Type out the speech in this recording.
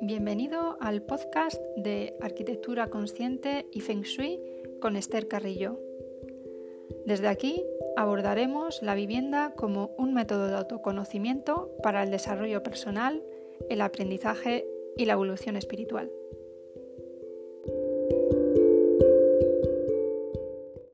Bienvenido al podcast de Arquitectura Consciente y Feng Shui con Esther Carrillo. Desde aquí abordaremos la vivienda como un método de autoconocimiento para el desarrollo personal, el aprendizaje y la evolución espiritual.